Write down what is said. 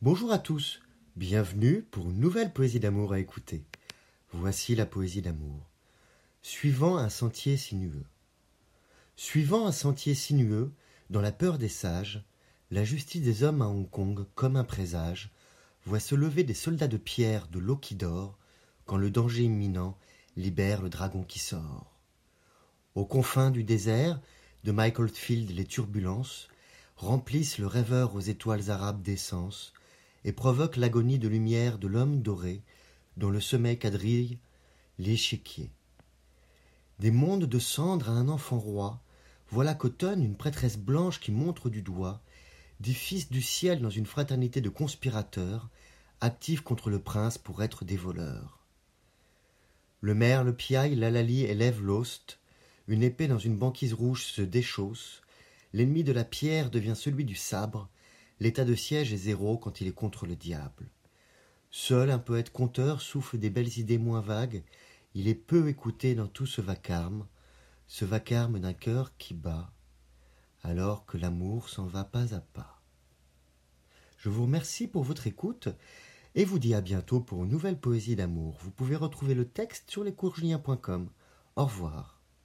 Bonjour à tous, bienvenue pour une nouvelle poésie d'amour à écouter. Voici la poésie d'amour. Suivant un sentier sinueux. Suivant un sentier sinueux, dans la peur des sages, la justice des hommes à Hong Kong, comme un présage, voit se lever des soldats de pierre de l'eau qui dort, quand le danger imminent libère le dragon qui sort. Aux confins du désert, de Michael Field les turbulences remplissent le rêveur aux étoiles arabes d'essence et provoquent l'agonie de lumière de l'homme doré dont le sommeil quadrille l'échiquier. Des mondes de cendres à un enfant roi, voilà qu'automne une prêtresse blanche qui montre du doigt des fils du ciel dans une fraternité de conspirateurs, actifs contre le prince pour être des voleurs. Le maire, le piaille, l'alali élève l'ost, une épée dans une banquise rouge se déchausse, l'ennemi de la pierre devient celui du sabre, l'état de siège est zéro quand il est contre le diable. Seul un poète conteur souffle des belles idées moins vagues, il est peu écouté dans tout ce vacarme, ce vacarme d'un cœur qui bat, alors que l'amour s'en va pas à pas. Je vous remercie pour votre écoute et vous dis à bientôt pour une nouvelle poésie d'amour. Vous pouvez retrouver le texte sur lescoursjulien.com. Au revoir.